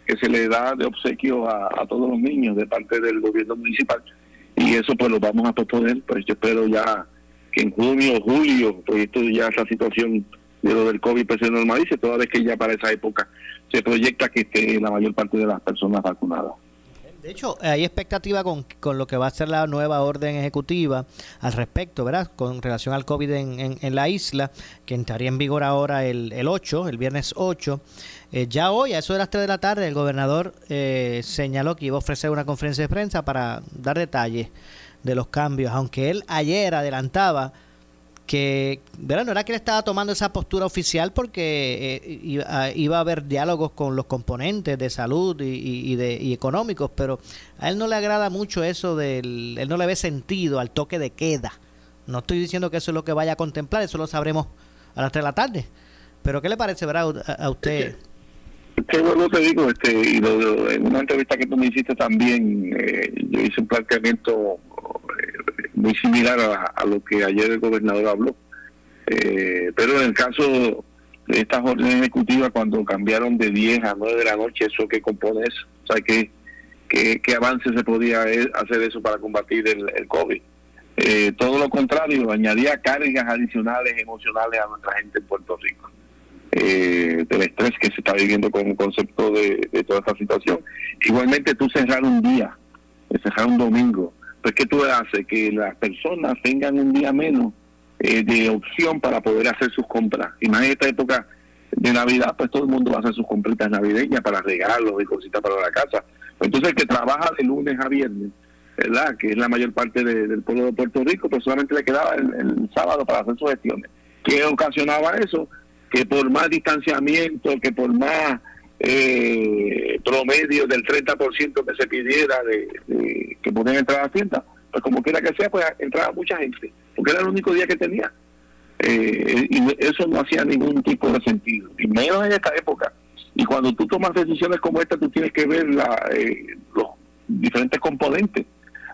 que se le da de obsequio a, todos los niños de parte del gobierno municipal y eso pues lo vamos a proponer pues yo espero ya que en junio o julio pues esto ya esa situación de lo del COVID pues se normalice toda vez que ya para esa época se proyecta que esté la mayor parte de las personas vacunadas. De hecho, hay expectativa con, con, lo que va a ser la nueva orden ejecutiva al respecto, ¿verdad? Con relación al COVID en, en, la isla, que entraría en vigor ahora el, el 8, el viernes 8. Eh, ya hoy, a eso de las 3 de la tarde, el gobernador eh, señaló que iba a ofrecer una conferencia de prensa para dar detalles de los cambios, aunque él ayer adelantaba que ¿verdad? no era que él estaba tomando esa postura oficial porque eh, ah, iba, a haber diálogos con los componentes de salud y, de, y económicos, pero a él no le agrada mucho eso del, él no le ve sentido al toque de queda. No estoy diciendo que eso es lo que vaya a contemplar, eso lo sabremos a las 3 de la tarde. Pero ¿qué le parece, verdad, a, usted? Qué bueno te digo, este, y en una entrevista que tú me hiciste también, eh, yo hice un planteamiento muy similar a, lo que ayer el gobernador habló. Eh, pero en el caso de estas órdenes ejecutivas, cuando cambiaron de 10 a 9 de la noche, ¿eso que compone eso? O sea, ¿qué, qué, avance se podía hacer eso para combatir el, el COVID? Eh, todo lo contrario, añadía cargas adicionales emocionales a nuestra gente en Puerto Rico. Eh, del estrés que se está viviendo con el concepto de, de toda esta situación. Igualmente tú cerrar un día, cerrar un domingo, pues ¿qué tú haces? Que las personas tengan un día menos eh, de opción para poder hacer sus compras. Y más en esta época de Navidad, pues todo el mundo va a hacer sus compritas navideñas para regalos y cositas para la casa. Entonces el que trabaja de lunes a viernes, ¿verdad? Que es la mayor parte del pueblo de Puerto Rico, pues solamente le quedaba el, sábado para hacer sus gestiones. ¿Qué ocasionaba eso? Que por más distanciamiento, que por más eh, promedio del 30% que se pidiera de, que podían entrar a la tienda, pues como quiera que sea, pues entraba mucha gente, porque era el único día que tenía. Eh, y eso no hacía ningún tipo de sentido, y menos en esta época. Y cuando tú tomas decisiones como esta, tú tienes que ver la, eh, los diferentes componentes,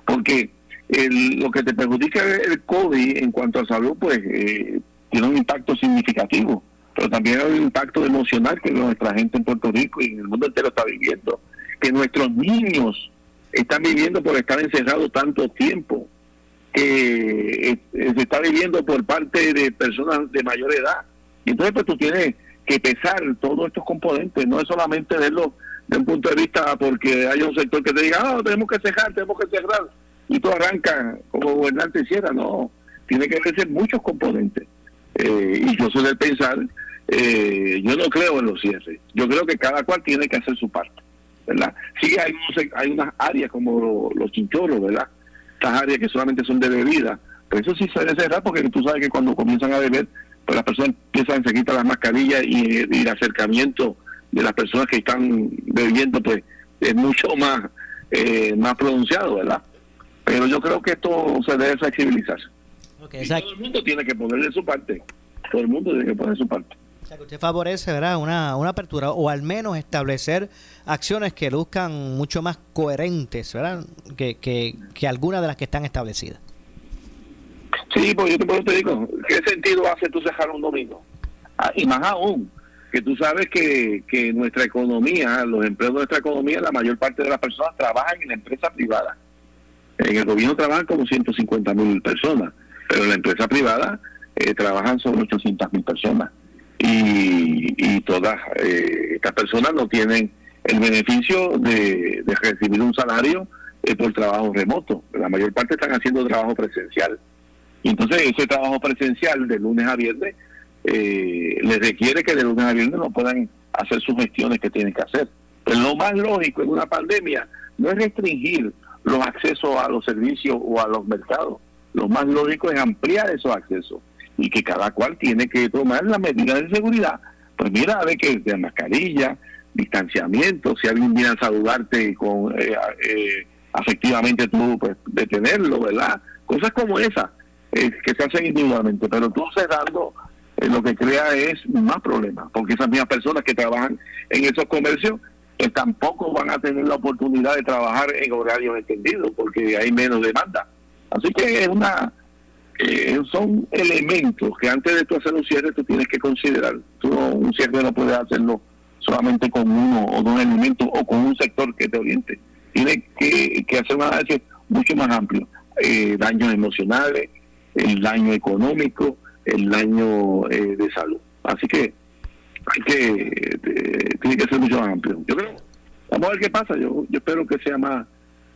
porque lo que te perjudica el COVID en cuanto a salud, pues eh, tiene un impacto significativo pero también hay un impacto emocional que nuestra gente en Puerto Rico y en el mundo entero está viviendo, que nuestros niños están viviendo por estar encerrados tanto tiempo, que eh, se está viviendo por parte de personas de mayor edad. Y entonces pues tú tienes que pesar todos estos componentes, no es solamente verlo de un punto de vista porque hay un sector que te diga, no, tenemos que cerrar, tenemos que cerrar, y tú arrancas como gobernante cierra, no, tiene que verse muchos componentes. Eh, y yo soy pensar, eh, yo no creo en los cierres, yo creo que cada cual tiene que hacer su parte, ¿verdad? Sí hay, hay unas áreas como los chinchorros, ¿verdad? Estas áreas que solamente son de bebida, pues eso sí se debe cerrar porque tú sabes que cuando comienzan a beber, pues las personas empiezan, se quitan las mascarillas y, el acercamiento de las personas que están bebiendo, pues es mucho más, eh, más pronunciado, ¿verdad? Pero yo creo que esto se debe flexibilizar. todo el mundo tiene que ponerle su parte. Todo el mundo tiene que poner su parte. O sea, que usted favorece, ¿verdad? Una, una apertura o al menos establecer acciones que luzcan mucho más coherentes, ¿verdad? Que, que, que algunas de las que están establecidas. Sí, pues yo te, te digo, ¿qué sentido hace tú cerrar un domingo? Ah, y más aún, que tú sabes que, que nuestra economía, los empleos de nuestra economía, la mayor parte de las personas trabajan en la empresa privada. En el gobierno trabajan como 150 mil personas, pero en la empresa privada eh, trabajan sobre 800 mil personas. Y, y todas eh, estas personas no tienen el beneficio de, recibir un salario eh, por trabajo remoto. La mayor parte están haciendo trabajo presencial. Entonces, ese trabajo presencial de lunes a viernes eh, les requiere que de lunes a viernes no puedan hacer sus gestiones que tienen que hacer. Lo más lógico en una pandemia no es restringir los accesos a los servicios o a los mercados. Lo más lógico es ampliar esos accesos y que cada cual tiene que tomar las medidas de seguridad. Pues mira, ver que de mascarilla, distanciamiento, si alguien viene a saludarte con eh, eh, afectivamente tú pues detenerlo, ¿verdad? Cosas como esas eh, que se hacen individualmente, pero tú cerrando eh, lo que crea es más problemas, porque esas mismas personas que trabajan en esos comercios pues tampoco van a tener la oportunidad de trabajar en horarios extendidos, porque hay menos demanda. Así que es una eh, son elementos que antes de tú hacer un cierre tú tienes que considerar. Tú un cierre no puedes hacerlo solamente con uno o dos elementos o con un sector que te oriente. Tienes que, que hacer un análisis mucho más amplio. daños emocionales, el daño económico, el daño eh, de salud. Así que hay que tiene que ser mucho más amplio. Yo creo, vamos a ver qué pasa. Yo, yo espero que sea más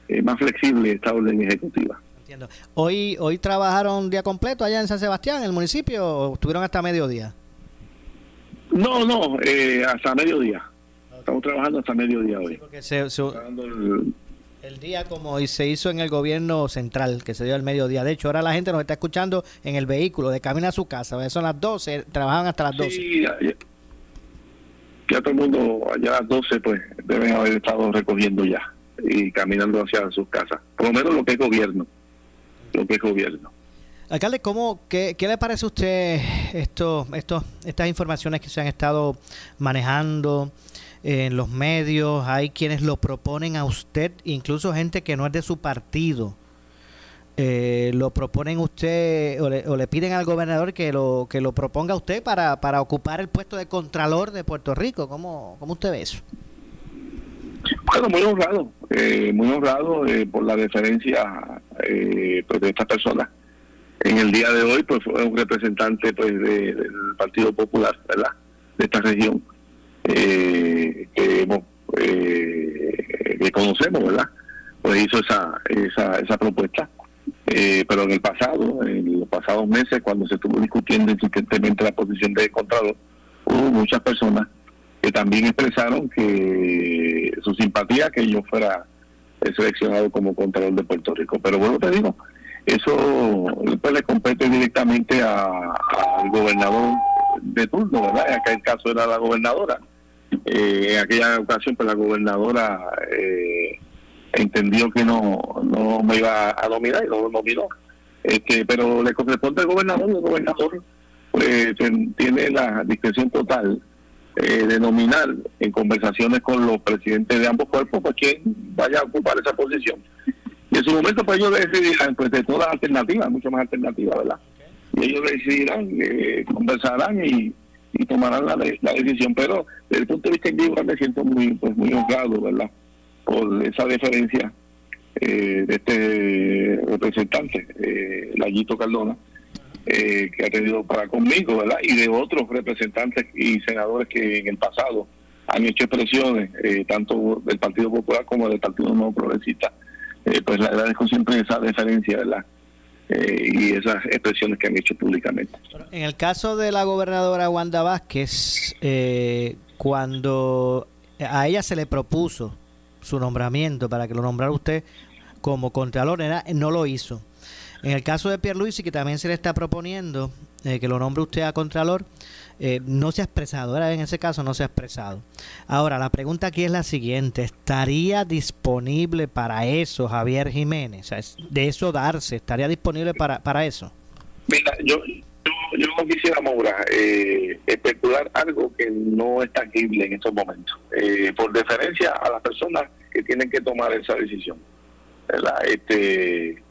eh, más flexible esta orden ejecutiva. Entiendo. Hoy hoy trabajaron día completo allá en San Sebastián, en el municipio, o estuvieron hasta mediodía. No, no, eh, hasta mediodía. Estamos trabajando hasta mediodía hoy. porque se, el día como se hizo en el gobierno central, que se dio al mediodía. De hecho, ahora la gente nos está escuchando en el vehículo, de camino a su casa. Son las 12, trabajan hasta las 12. Sí, ya, todo el mundo, allá a las 12, pues deben haber estado recogiendo ya y caminando hacia sus casas. Por lo menos lo que es gobierno. Gobierno. Alcalde, ¿cómo, qué, ¿qué le parece a usted esto, esto, estas informaciones que se han estado manejando? en los medios, hay quienes lo proponen a usted, incluso gente que no es de su partido. Eh, lo proponen usted o le, o le, piden al gobernador que lo que lo proponga usted para, para ocupar el puesto de contralor de Puerto Rico. ¿Cómo, cómo usted ve eso? Bueno, muy honrado, eh, muy honrado eh, por la deferencia pues de esta persona. En el día de hoy, pues fue un representante pues del Partido Popular, ¿verdad? De esta región eh, que eh, que conocemos, ¿verdad? Pues hizo esa esa, esa propuesta. Eh, pero en el pasado, en los pasados meses, cuando se estuvo discutiendo insistentemente la posición de Contralor, hubo muchas personas que también expresaron que su simpatía que yo fuera seleccionado como Contralor de Puerto Rico. Pero bueno, te digo, eso pues, le compete directamente al gobernador de turno, ¿verdad? Acá el caso era la gobernadora. Eh, en aquella ocasión, pues la gobernadora eh, entendió que no, no me iba a dominar y no dominó. Este, pero le corresponde al gobernador, el gobernador pues, tiene la discreción total eh, de nominar en conversaciones con los presidentes de ambos cuerpos, pues quien vaya a ocupar esa posición. Y en su momento, pues ellos decidirán, pues de todas las alternativas, mucho más alternativas, ¿verdad? Y ellos decidirán, conversarán y y tomarán la, la, decisión. Pero desde el punto de vista individual me siento muy pues muy honrado, ¿verdad? Por esa deferencia eh, de este representante, eh, Lallito Cardona, eh, que ha tenido para conmigo, ¿verdad? Y de otros representantes y senadores que en el pasado han hecho expresiones, eh, tanto del Partido Popular como del Partido Nuevo Progresista. Eh, pues le agradezco siempre esa deferencia, ¿verdad? Eh, y esas expresiones que han hecho públicamente. En el caso de la gobernadora Wanda Vázquez, cuando a ella se le propuso su nombramiento para que lo nombrara usted como contralor, era, no lo hizo. En el caso de Pierluisi, que también se le está proponiendo eh, que lo nombre usted a contralor, eh, no se ha expresado, ¿verdad? en ese caso no se ha expresado. Ahora, la pregunta aquí es la siguiente, ¿estaría disponible para eso Javier Jiménez? De eso darse, ¿estaría disponible para, para eso? Mira, yo, yo, yo no quisiera, Maura, eh, especular algo que no es tangible en estos momentos, eh, por deferencia a las personas que tienen que tomar esa decisión. ¿verdad? Este,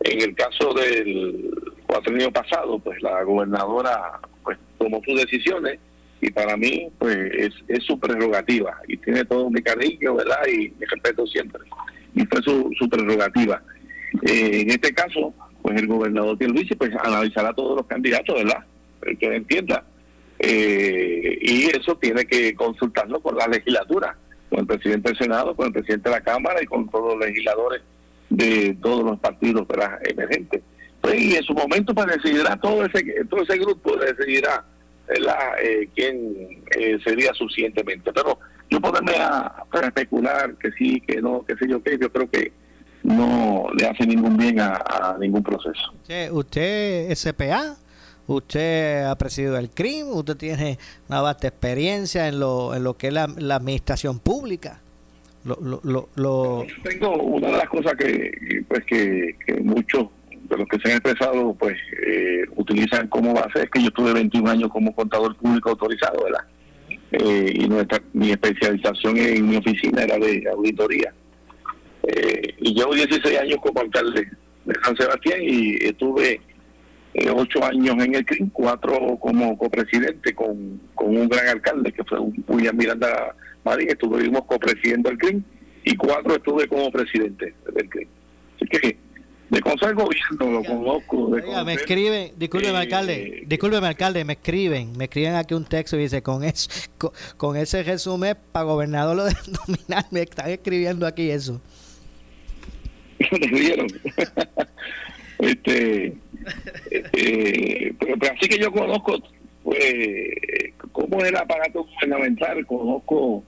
en el caso del cuatrenio pasado, pues la gobernadora pues tomó sus decisiones y para mí pues es, es su prerrogativa y tiene todo mi cariño, ¿verdad? Y mi respeto siempre. Y fue su, su prerrogativa. Eh, en este caso, pues el gobernador Pierluisi pues analizará a todos los candidatos, ¿verdad? El que entienda. Eh, y eso tiene que consultarlo con la legislatura, con el presidente del Senado, con el presidente de la Cámara y con todos los legisladores de todos los partidos ¿verdad? emergentes. Pues, y en su momento pues decidirá todo ese todo ese grupo decidirá. Eh, quién eh, sería suficientemente. Pero yo ponerme a, especular que sí, que no, que sé yo qué, yo creo que no le hace ningún bien a, ningún proceso. Usted, es CPA, usted ha presidido el CRIM, usted tiene una vasta experiencia en lo, en lo que es la administración pública. Lo, lo, lo, lo- Tengo una de las cosas que, pues que, muchos de los que se han expresado pues eh, utilizan como base es que yo tuve 21 años como contador público autorizado, ¿verdad? Eh, y nuestra mi especialización en mi oficina era de auditoría. Eh, y llevo 16 años como alcalde de San Sebastián y estuve eh, ocho años en el CRIM, cuatro como copresidente con, con un gran alcalde que fue un- William Miranda Marín, estuvimos copresidiendo el CRIM y cuatro estuve como presidente del CRIM. Así que de el gobierno lo conozco. De Oiga, me escriben, discúlpeme eh, alcalde, discúlpeme alcalde, me escriben, me escriben aquí un texto y dice, con eso, con, con ese resumen para gobernador lo de nominar, me están escribiendo aquí eso. ¿Le vieron? este, eh, pero, pero así que yo conozco pues cómo es el aparato gubernamental, conozco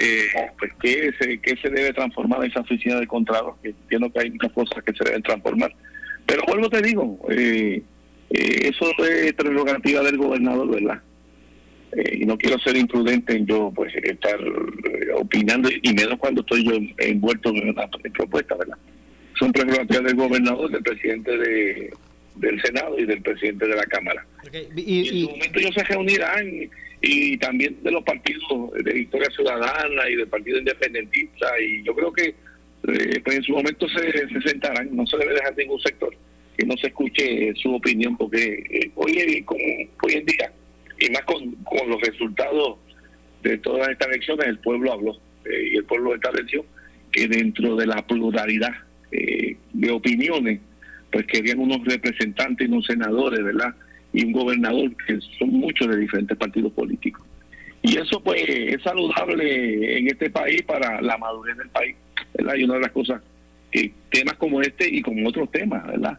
eh, pues qué se, qué se debe transformar en esa oficina de contratos, que entiendo que hay muchas cosas que se deben transformar. Pero vuelvo te digo, eh, eh, eso es prerrogativa del gobernador, ¿verdad? Eh, y no quiero ser imprudente en yo pues estar eh, opinando y menos cuando estoy yo envuelto en una propuesta, ¿verdad? Son prerrogativas del gobernador, del presidente de, del Senado y del presidente de la Cámara. Y, en su momento ellos se reunirán y también de los partidos de Victoria Ciudadana y del Partido Independentista y yo creo que eh, pues en su momento se, se sentarán, no se debe dejar ningún sector que no se escuche su opinión porque eh, hoy, como hoy en día y más con, con los resultados de todas estas elecciones el pueblo habló eh, y el pueblo estableció que dentro de la pluralidad eh, de opiniones pues querían unos representantes y unos senadores, ¿verdad? Y un gobernador que son muchos de diferentes partidos políticos. Y eso pues es saludable en este país para la madurez del país, ¿verdad? Y una de las cosas que temas como este y como otros temas, ¿verdad?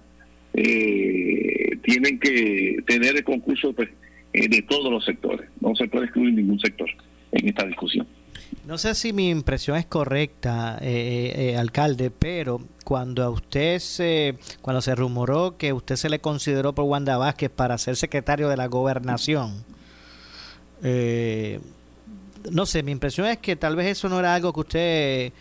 Eh, tienen que tener el concurso pues, eh, de todos los sectores. No se puede excluir ningún sector en esta discusión. No sé si mi impresión es correcta, eh, eh, alcalde, pero cuando a usted se, cuando se rumoró que usted se le consideró por Wanda Vázquez para ser secretario de la gobernación, eh, no sé, mi impresión es que tal vez eso no era algo que usted, eh,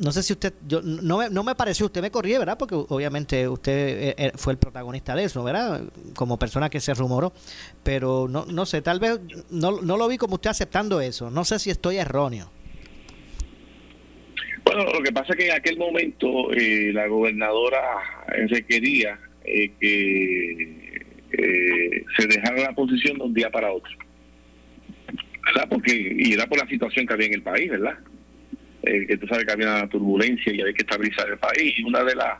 no sé si usted, yo, no, me, no me pareció, usted me corría, ¿verdad? Porque obviamente usted eh, eh, fue el protagonista de eso, ¿verdad? Como persona que se rumoró, pero no, no sé, tal vez no, no lo vi como usted aceptando eso, no sé si estoy erróneo. Bueno, lo que pasa es que en aquel momento eh, la gobernadora requería eh, que se dejara la posición de un día para otro. ¿Verdad? Porque, y era por la situación que había en el país, ¿verdad? Eh, que tú sabes que había una turbulencia y había que estabilizar el país. Y una de las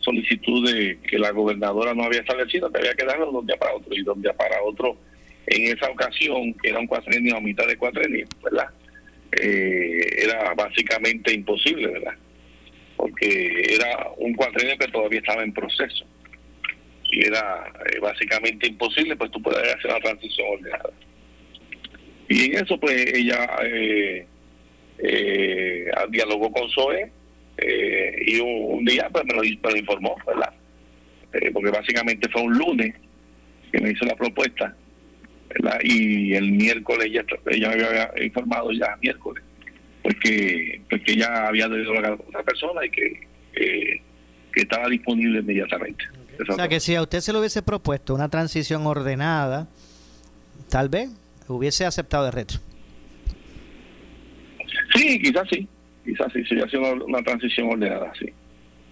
solicitudes que la gobernadora no había establecido, que había que darlo de un día para otro y de para otro. En esa ocasión, que era un cuatrenio a mitad de cuatrenio, ¿verdad? Eh, era básicamente imposible, ¿verdad? Porque era un cuatrenio que todavía estaba en proceso. Y era eh, básicamente imposible, pues tú puedes hacer una transición ordenada. Y en eso, pues ella eh, eh, dialogó con Zoe eh, y un, día pues me lo, informó, ¿verdad? Eh, porque básicamente fue un lunes que me hizo la propuesta, ¿verdad? Y el miércoles ya, ella me había informado ya miércoles, porque, porque ya había dialogado con otra persona y que, que estaba disponible inmediatamente. O sea que si a usted se le hubiese propuesto una transición ordenada, tal vez hubiese aceptado de reto. Sí, quizás sí, quizás sí, si hubiera sido una, transición ordenada, sí.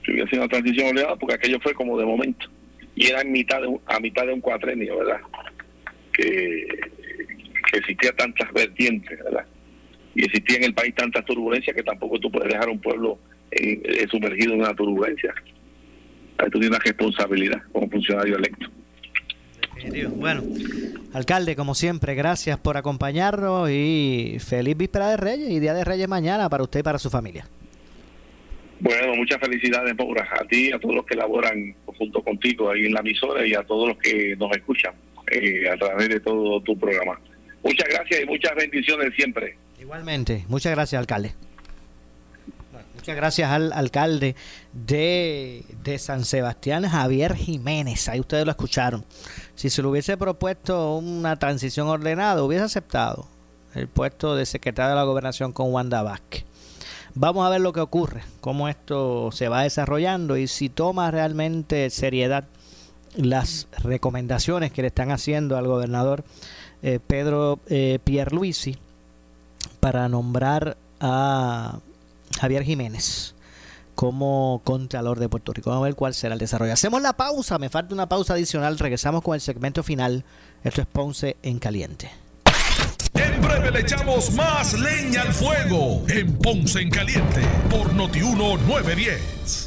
Si hubiera sido una transición ordenada, porque aquello fue como de momento. Y era en mitad de a mitad de un cuatrenio, ¿verdad? Que, que existía tantas vertientes, ¿verdad? Y existía en el país tantas turbulencias que tampoco tú puedes dejar un pueblo eh, sumergido en una turbulencia. Ahí tú tienes una responsabilidad como funcionario electo. Bueno, alcalde, como siempre, gracias por acompañarnos y feliz víspera de Reyes y Día de Reyes mañana para usted y para su familia. Bueno, muchas felicidades, Maura, a ti, a todos los que laboran junto contigo ahí en la emisora y a todos los que nos escuchan eh, a través de todo tu programa. Muchas gracias y muchas bendiciones siempre. Igualmente, muchas gracias, alcalde. Muchas gracias al alcalde de, de San Sebastián, Javier Jiménez. Ahí ustedes lo escucharon. Si se le hubiese propuesto una transición ordenada, hubiese aceptado el puesto de secretario de la gobernación con Wanda Vázquez. Vamos a ver lo que ocurre, cómo esto se va desarrollando y si toma realmente seriedad las recomendaciones que le están haciendo al gobernador eh, Pedro eh, Pierluisi para nombrar a Javier Jiménez como Contralor de Puerto Rico. Vamos a ver cuál será el desarrollo. Hacemos la pausa, me falta una pausa adicional. Regresamos con el segmento final. Esto es Ponce en Caliente. En breve le echamos más leña al fuego en Ponce en Caliente por Notiuno 910.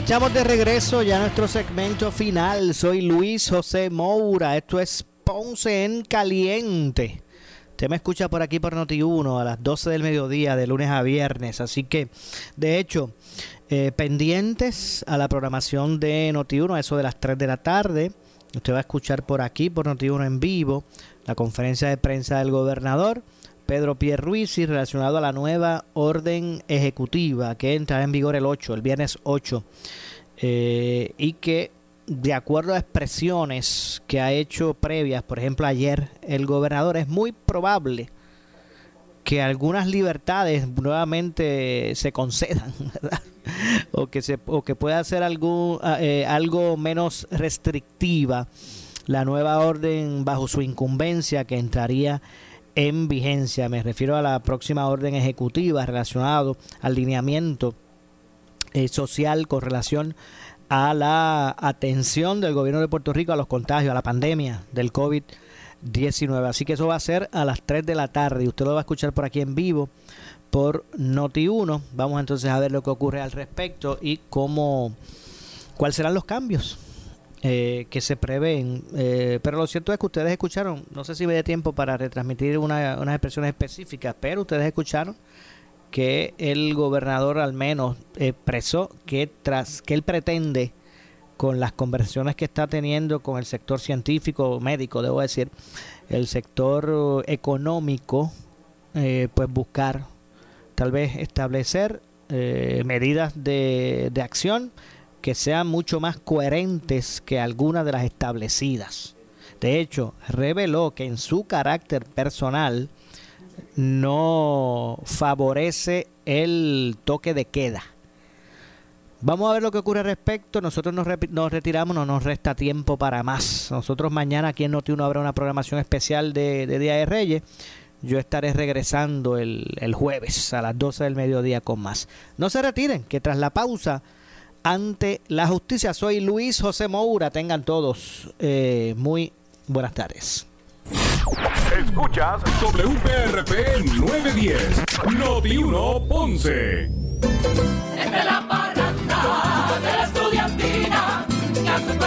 Estamos de regreso ya a nuestro segmento final. Soy Luis José Moura. Esto es Ponce en Caliente. Usted me escucha por aquí por Noti1 a las 12 del mediodía, de lunes a viernes. Así que, de hecho, eh, pendientes a la programación de Noti1, a eso de las 3 de la tarde. Usted va a escuchar por aquí, por Noti1 en vivo, la conferencia de prensa del gobernador. Pedro Pierruisi relacionado a la nueva orden ejecutiva que entra en vigor el 8, el viernes 8, eh, y que de acuerdo a expresiones que ha hecho previas, por ejemplo ayer el gobernador, es muy probable que algunas libertades nuevamente se concedan, ¿verdad? o que se o que pueda ser algún, eh, algo menos restrictiva la nueva orden bajo su incumbencia que entraría en vigencia. Me refiero a la próxima orden ejecutiva relacionado al lineamiento eh, social con relación a la atención del gobierno de Puerto Rico a los contagios, a la pandemia del COVID-19. Así que eso va a ser a las 3 de la tarde y usted lo va a escuchar por aquí en vivo por Noti1. Vamos entonces a ver lo que ocurre al respecto y cómo cuáles serán los cambios eh, que se prevén. Eh, pero lo cierto es que ustedes escucharon, no sé si me dé tiempo para retransmitir una, unas expresiones específicas, pero ustedes escucharon que el gobernador al menos expresó que tras que él pretende con las conversaciones que está teniendo con el sector científico, médico, debo decir, el sector económico, eh, pues buscar tal vez establecer eh, medidas de, de acción que sean mucho más coherentes que algunas de las establecidas. De hecho, reveló que en su carácter personal, no favorece el toque de queda. Vamos a ver lo que ocurre al respecto. Nosotros nos, retiramos, no nos resta tiempo para más. Nosotros mañana aquí en Noti1 habrá una programación especial de, de, Día de Reyes. Yo estaré regresando el, el, jueves a las 12 del mediodía con más. No se retiren, que tras la pausa, ante la justicia, soy Luis José Moura. Tengan todos eh, muy buenas tardes. Escuchas WPRP 910, Noti 1 Ponce. Desde la parranda de la estudiantina, que a su